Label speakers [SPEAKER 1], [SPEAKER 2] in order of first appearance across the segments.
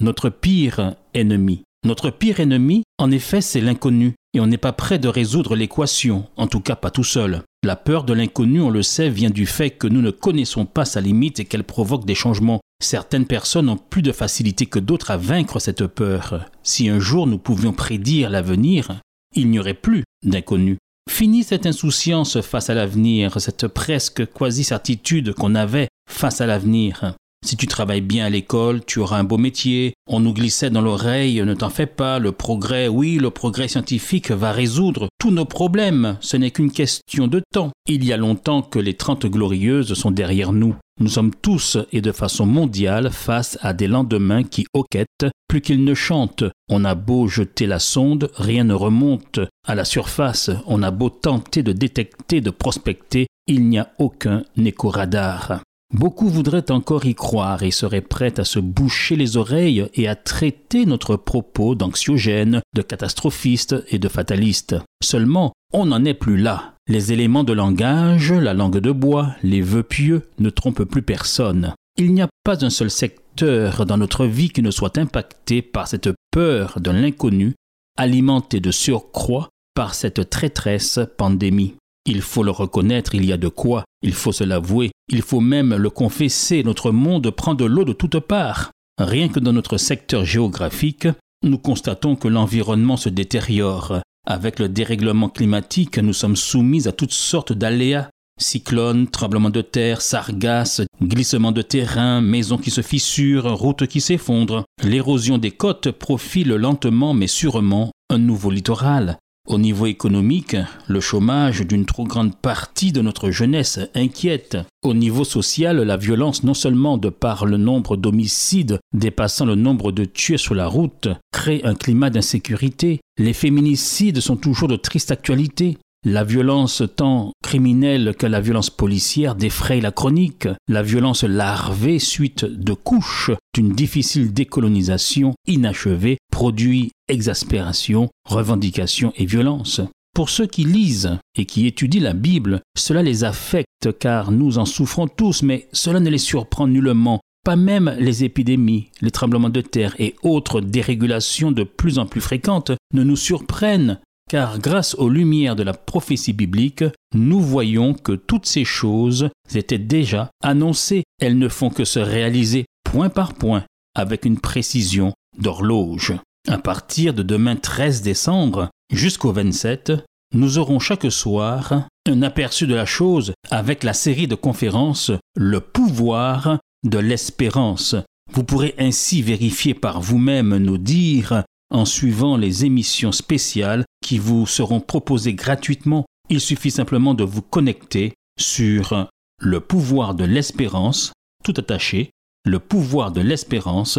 [SPEAKER 1] notre pire ennemi. Notre pire ennemi, en effet, c'est l'inconnu, et on n'est pas prêt de résoudre l'équation, en tout cas pas tout seul. La peur de l'inconnu, on le sait, vient du fait que nous ne connaissons pas sa limite et qu'elle provoque des changements. Certaines personnes ont plus de facilité que d'autres à vaincre cette peur. Si un jour nous pouvions prédire l'avenir, il n'y aurait plus d'inconnu. Fini cette insouciance face à l'avenir, cette presque quasi-certitude qu'on avait face à l'avenir. Si tu travailles bien à l'école, tu auras un beau métier. On nous glissait dans l'oreille, ne t'en fais pas, le progrès, oui, le progrès scientifique va résoudre tous nos problèmes. Ce n'est qu'une question de temps. Il y a longtemps que les Trente Glorieuses sont derrière nous. Nous sommes tous et de façon mondiale face à des lendemains qui hoquettent plus qu'ils ne chantent. On a beau jeter la sonde, rien ne remonte à la surface. On a beau tenter de détecter, de prospecter, il n'y a aucun écho-radar. Beaucoup voudraient encore y croire et seraient prêts à se boucher les oreilles et à traiter notre propos d'anxiogène, de catastrophiste et de fataliste. Seulement, on n'en est plus là. Les éléments de langage, la langue de bois, les vœux pieux ne trompent plus personne. Il n'y a pas un seul secteur dans notre vie qui ne soit impacté par cette peur de l'inconnu, alimentée de surcroît par cette traîtresse pandémie. Il faut le reconnaître, il y a de quoi, il faut se l'avouer, il faut même le confesser, notre monde prend de l'eau de toutes parts. Rien que dans notre secteur géographique, nous constatons que l'environnement se détériore. Avec le dérèglement climatique, nous sommes soumis à toutes sortes d'aléas. Cyclones, tremblements de terre, sargasses, glissements de terrain, maisons qui se fissurent, routes qui s'effondrent. L'érosion des côtes profile lentement mais sûrement un nouveau littoral. Au niveau économique, le chômage d'une trop grande partie de notre jeunesse inquiète. Au niveau social, la violence, non seulement de par le nombre d'homicides dépassant le nombre de tués sur la route, crée un climat d'insécurité. Les féminicides sont toujours de triste actualité. La violence tant criminelle que la violence policière défraye la chronique. La violence larvée suite de couches d'une difficile décolonisation inachevée produit exaspération, revendication et violence. Pour ceux qui lisent et qui étudient la Bible, cela les affecte car nous en souffrons tous, mais cela ne les surprend nullement. Pas même les épidémies, les tremblements de terre et autres dérégulations de plus en plus fréquentes ne nous surprennent car grâce aux lumières de la prophétie biblique, nous voyons que toutes ces choses étaient déjà annoncées, elles ne font que se réaliser point par point avec une précision d'horloge. À partir de demain 13 décembre jusqu'au 27, nous aurons chaque soir un aperçu de la chose avec la série de conférences Le pouvoir de l'espérance. Vous pourrez ainsi vérifier par vous-même nos dires en suivant les émissions spéciales qui vous seront proposées gratuitement. Il suffit simplement de vous connecter sur le pouvoir de l'espérance, tout attaché, le pouvoir de l'espérance.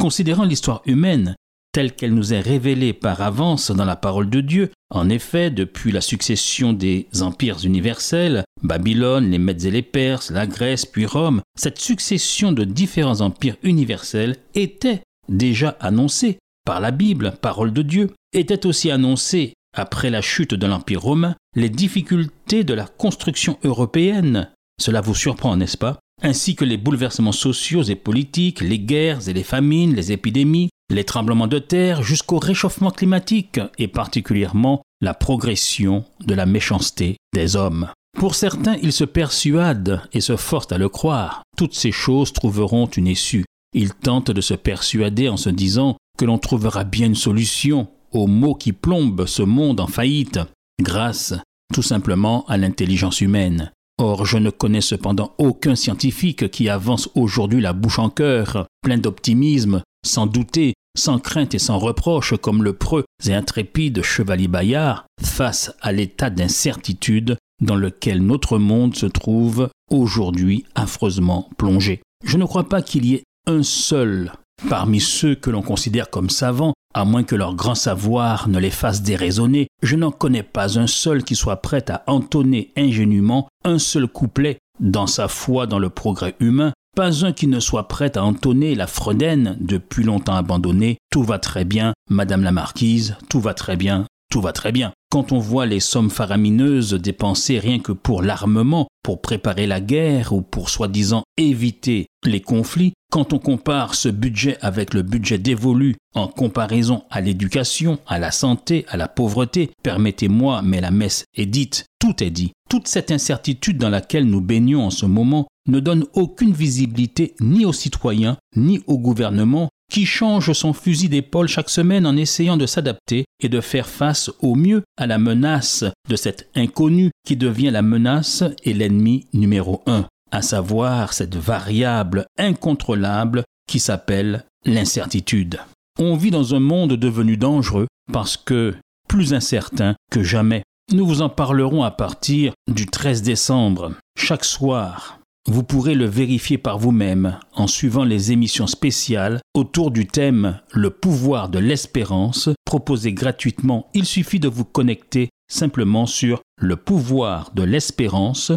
[SPEAKER 1] Considérant l'histoire humaine telle qu'elle nous est révélée par avance dans la parole de Dieu, en effet, depuis la succession des empires universels, Babylone, les Mèdes et les Perses, la Grèce, puis Rome, cette succession de différents empires universels était déjà annoncée par la Bible, parole de Dieu, était aussi annoncée après la chute de l'Empire romain, les difficultés de la construction européenne. Cela vous surprend, n'est-ce pas? Ainsi que les bouleversements sociaux et politiques, les guerres et les famines, les épidémies, les tremblements de terre jusqu'au réchauffement climatique et particulièrement la progression de la méchanceté des hommes. Pour certains, ils se persuadent et se forcent à le croire. Toutes ces choses trouveront une issue. Ils tentent de se persuader en se disant que l'on trouvera bien une solution aux maux qui plombent ce monde en faillite, grâce tout simplement à l'intelligence humaine. Or, je ne connais cependant aucun scientifique qui avance aujourd'hui la bouche en cœur, plein d'optimisme, sans douter, sans crainte et sans reproche, comme le preux et intrépide chevalier Bayard, face à l'état d'incertitude dans lequel notre monde se trouve aujourd'hui affreusement plongé. Je ne crois pas qu'il y ait un seul parmi ceux que l'on considère comme savants, à moins que leur grand savoir ne les fasse déraisonner, je n'en connais pas un seul qui soit prêt à entonner ingénument un seul couplet dans sa foi dans le progrès humain, pas un qui ne soit prêt à entonner la fredaine depuis longtemps abandonnée. Tout va très bien, Madame la Marquise, tout va très bien, tout va très bien. Quand on voit les sommes faramineuses dépensées rien que pour l'armement, pour préparer la guerre ou pour soi-disant éviter les conflits, quand on compare ce budget avec le budget dévolu en comparaison à l'éducation, à la santé, à la pauvreté, permettez-moi, mais la messe est dite, tout est dit. Toute cette incertitude dans laquelle nous baignons en ce moment ne donne aucune visibilité ni aux citoyens, ni au gouvernement, qui change son fusil d'épaule chaque semaine en essayant de s'adapter et de faire face au mieux à la menace de cet inconnu qui devient la menace et l'ennemi numéro un, à savoir cette variable incontrôlable qui s'appelle l'incertitude. On vit dans un monde devenu dangereux parce que plus incertain que jamais. Nous vous en parlerons à partir du 13 décembre. Chaque soir, vous pourrez le vérifier par vous-même en suivant les émissions spéciales autour du thème Le pouvoir de l'espérance proposé gratuitement. Il suffit de vous connecter simplement sur le pouvoir de l'espérance.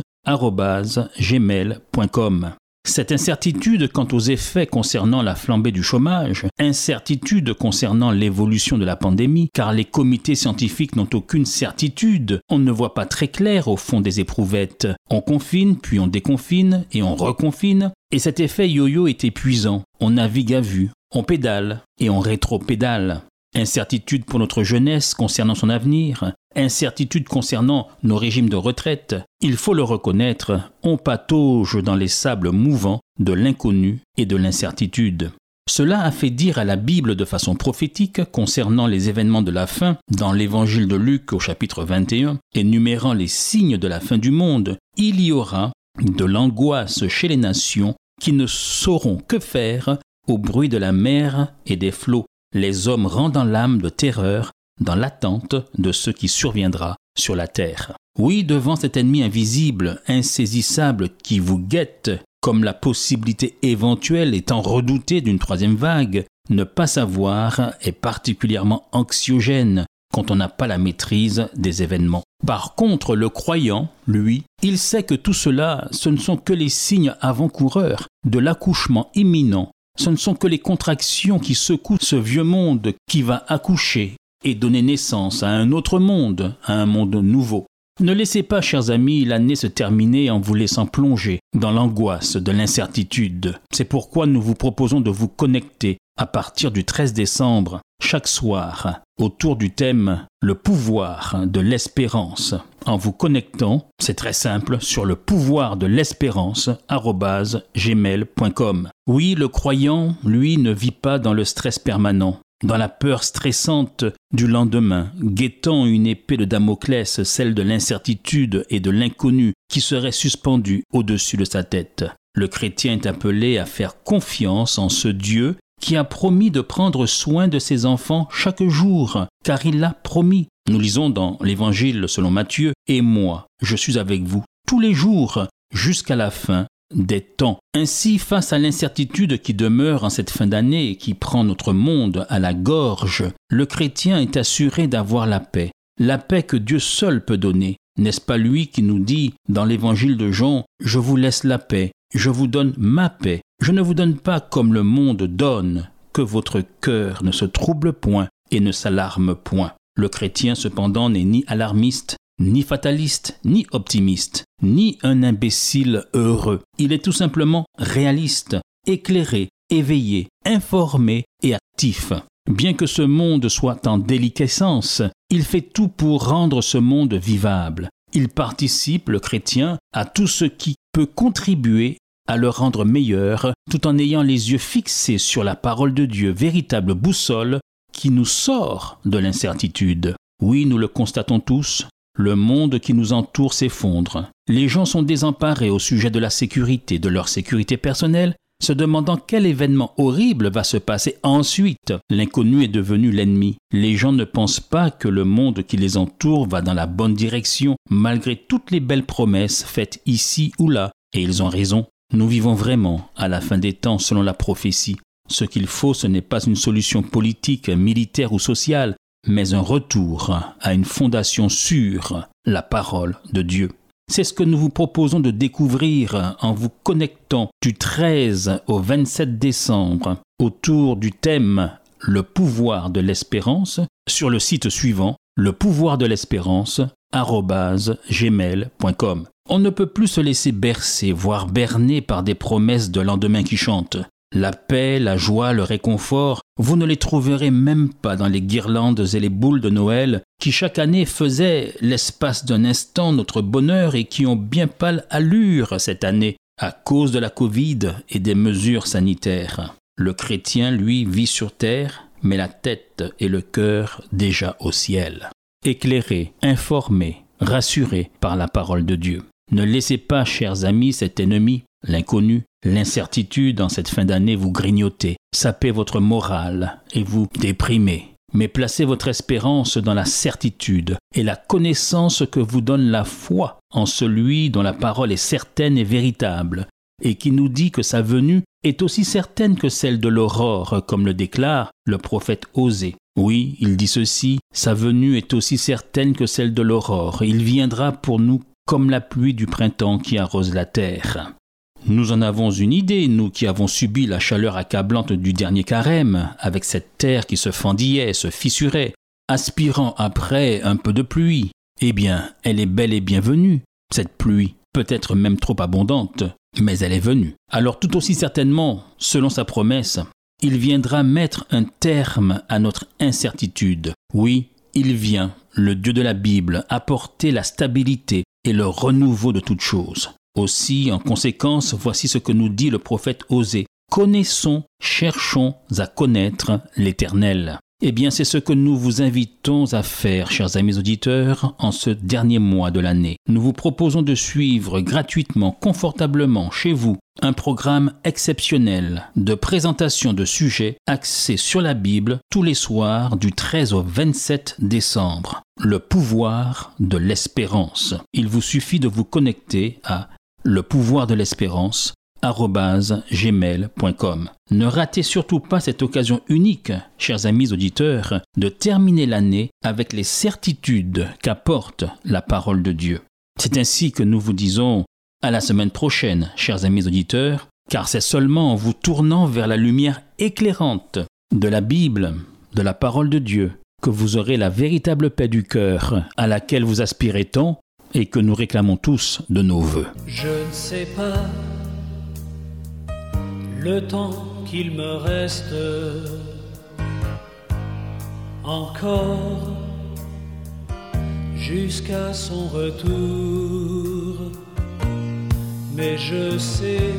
[SPEAKER 1] Cette incertitude quant aux effets concernant la flambée du chômage, incertitude concernant l'évolution de la pandémie, car les comités scientifiques n'ont aucune certitude, on ne voit pas très clair au fond des éprouvettes. On confine, puis on déconfine, et on reconfine, et cet effet yo-yo est épuisant. On navigue à vue, on pédale, et on rétro-pédale. Incertitude pour notre jeunesse concernant son avenir, incertitude concernant nos régimes de retraite, il faut le reconnaître, on patauge dans les sables mouvants de l'inconnu et de l'incertitude. Cela a fait dire à la Bible de façon prophétique concernant les événements de la fin, dans l'évangile de Luc au chapitre 21, énumérant les signes de la fin du monde, il y aura de l'angoisse chez les nations qui ne sauront que faire au bruit de la mer et des flots les hommes rendant l'âme de terreur dans l'attente de ce qui surviendra sur la terre. Oui, devant cet ennemi invisible, insaisissable qui vous guette, comme la possibilité éventuelle étant redoutée d'une troisième vague, ne pas savoir est particulièrement anxiogène quand on n'a pas la maîtrise des événements. Par contre, le croyant, lui, il sait que tout cela, ce ne sont que les signes avant-coureurs de l'accouchement imminent ce ne sont que les contractions qui secouent ce vieux monde qui va accoucher et donner naissance à un autre monde, à un monde nouveau. Ne laissez pas, chers amis, l'année se terminer en vous laissant plonger dans l'angoisse de l'incertitude. C'est pourquoi nous vous proposons de vous connecter à partir du 13 décembre, chaque soir, autour du thème Le pouvoir de l'espérance. En vous connectant, c'est très simple, sur le pouvoir de l'espérance, gmail.com. Oui, le croyant, lui, ne vit pas dans le stress permanent dans la peur stressante du lendemain, guettant une épée de Damoclès, celle de l'incertitude et de l'inconnu, qui serait suspendue au-dessus de sa tête. Le chrétien est appelé à faire confiance en ce Dieu qui a promis de prendre soin de ses enfants chaque jour, car il l'a promis. Nous lisons dans l'Évangile selon Matthieu, Et moi, je suis avec vous tous les jours jusqu'à la fin des temps. Ainsi, face à l'incertitude qui demeure en cette fin d'année et qui prend notre monde à la gorge, le chrétien est assuré d'avoir la paix, la paix que Dieu seul peut donner. N'est-ce pas lui qui nous dit dans l'évangile de Jean, Je vous laisse la paix, je vous donne ma paix, je ne vous donne pas comme le monde donne, que votre cœur ne se trouble point et ne s'alarme point. Le chrétien cependant n'est ni alarmiste, ni fataliste, ni optimiste, ni un imbécile heureux. Il est tout simplement réaliste, éclairé, éveillé, informé et actif. Bien que ce monde soit en déliquescence, il fait tout pour rendre ce monde vivable. Il participe, le chrétien, à tout ce qui peut contribuer à le rendre meilleur, tout en ayant les yeux fixés sur la parole de Dieu, véritable boussole qui nous sort de l'incertitude. Oui, nous le constatons tous, le monde qui nous entoure s'effondre. Les gens sont désemparés au sujet de la sécurité, de leur sécurité personnelle, se demandant quel événement horrible va se passer ensuite. L'inconnu est devenu l'ennemi. Les gens ne pensent pas que le monde qui les entoure va dans la bonne direction, malgré toutes les belles promesses faites ici ou là, et ils ont raison. Nous vivons vraiment à la fin des temps selon la prophétie. Ce qu'il faut, ce n'est pas une solution politique, militaire ou sociale, mais un retour à une fondation sûre, la parole de Dieu. C'est ce que nous vous proposons de découvrir en vous connectant du 13 au 27 décembre autour du thème Le pouvoir de l'espérance sur le site suivant le pouvoir de l'espérance gmail.com. On ne peut plus se laisser bercer, voire berner par des promesses de lendemain qui chantent. La paix, la joie, le réconfort, vous ne les trouverez même pas dans les guirlandes et les boules de Noël qui chaque année faisaient l'espace d'un instant notre bonheur et qui ont bien pâle allure cette année à cause de la Covid et des mesures sanitaires. Le chrétien, lui, vit sur terre, mais la tête et le cœur déjà au ciel. Éclairé, informé, rassuré par la parole de Dieu. Ne laissez pas, chers amis, cet ennemi, l'inconnu, l'incertitude en cette fin d'année vous grignoter, saper votre morale et vous déprimer. Mais placez votre espérance dans la certitude et la connaissance que vous donne la foi en celui dont la parole est certaine et véritable, et qui nous dit que sa venue est aussi certaine que celle de l'aurore, comme le déclare le prophète Osée. Oui, il dit ceci, sa venue est aussi certaine que celle de l'aurore, il viendra pour nous comme la pluie du printemps qui arrose la terre. Nous en avons une idée, nous qui avons subi la chaleur accablante du dernier carême, avec cette terre qui se fendillait, se fissurait, aspirant après un peu de pluie. Eh bien, elle est belle et bienvenue, cette pluie, peut-être même trop abondante, mais elle est venue. Alors tout aussi certainement, selon sa promesse, il viendra mettre un terme à notre incertitude. Oui, il vient, le Dieu de la Bible, apporter la stabilité, et le renouveau de toutes choses. Aussi, en conséquence, voici ce que nous dit le prophète Osée. Connaissons, cherchons à connaître l'Éternel. Eh bien, c'est ce que nous vous invitons à faire, chers amis auditeurs, en ce dernier mois de l'année. Nous vous proposons de suivre gratuitement, confortablement, chez vous, un programme exceptionnel de présentation de sujets axés sur la Bible tous les soirs du 13 au 27 décembre. Le pouvoir de l'espérance. Il vous suffit de vous connecter à le pouvoir de l'espérance. Ne ratez surtout pas cette occasion unique, chers amis auditeurs, de terminer l'année avec les certitudes qu'apporte la parole de Dieu. C'est ainsi que nous vous disons à la semaine prochaine, chers amis auditeurs, car c'est seulement en vous tournant vers la lumière éclairante de la Bible, de la parole de Dieu, que vous aurez la véritable paix du cœur à laquelle vous aspirez tant et que nous réclamons tous de nos voeux.
[SPEAKER 2] Je ne sais pas le temps qu'il me reste encore jusqu'à son retour. Mais je sais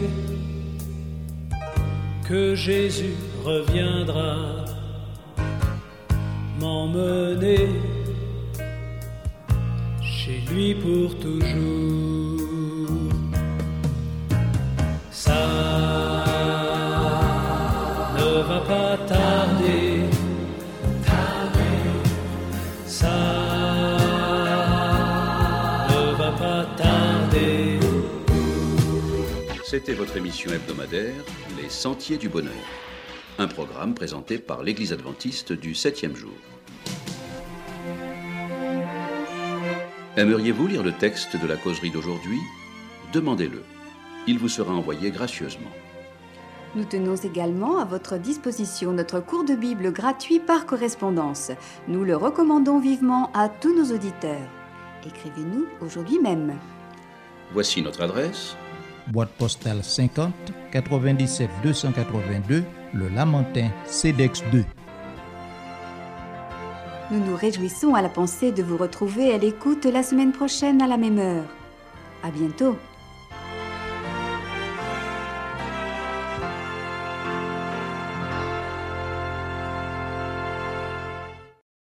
[SPEAKER 2] que Jésus reviendra m'emmener chez lui pour toujours.
[SPEAKER 3] C'était votre émission hebdomadaire Les Sentiers du Bonheur, un programme présenté par l'Église adventiste du septième jour. Aimeriez-vous lire le texte de la causerie d'aujourd'hui? Demandez-le. Il vous sera envoyé gracieusement.
[SPEAKER 4] Nous tenons également à votre disposition notre cours de Bible gratuit par correspondance. Nous le recommandons vivement à tous nos auditeurs. Écrivez-nous aujourd'hui même.
[SPEAKER 3] Voici notre adresse
[SPEAKER 5] boîte postale 50 97 282, le Lamentin CEDEX 2.
[SPEAKER 4] Nous nous réjouissons à la pensée de vous retrouver à l'écoute la semaine prochaine à la même heure. À bientôt.